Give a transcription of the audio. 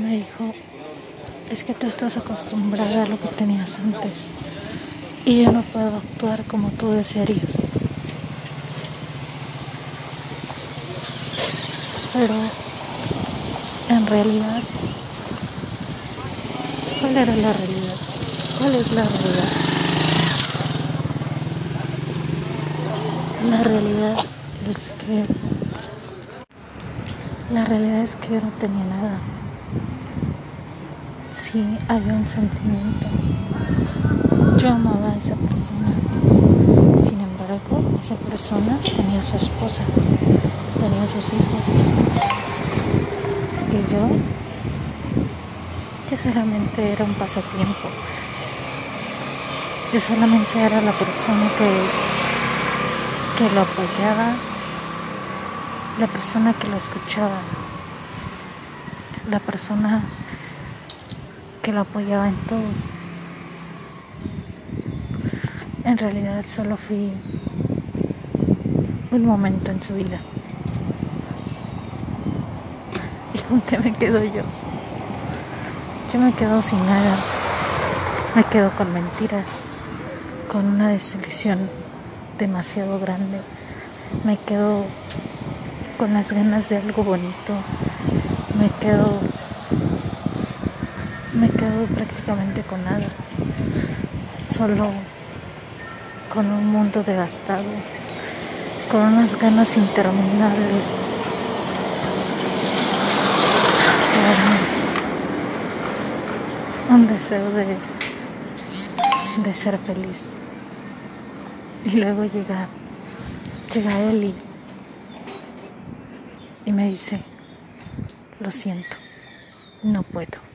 me dijo, es que tú estás acostumbrada a lo que tenías antes y yo no puedo actuar como tú desearías. Pero en realidad, ¿cuál era la realidad? ¿Cuál es la realidad? La realidad es que la realidad es que yo no tenía nada. Sí, había un sentimiento. Yo amaba a esa persona. Sin embargo, esa persona tenía su esposa, tenía sus hijos. Y yo, que solamente era un pasatiempo. Yo solamente era la persona que, que lo apoyaba la persona que lo escuchaba, la persona que lo apoyaba en todo. En realidad solo fui un momento en su vida. ¿Y con qué me quedo yo? Yo me quedo sin nada. Me quedo con mentiras, con una desilusión demasiado grande. Me quedo con las ganas de algo bonito. Me quedo me quedo prácticamente con nada. Solo con un mundo devastado, con unas ganas interminables. Un deseo de, de ser feliz. Y luego llega, llega él y me dice, lo siento, no puedo.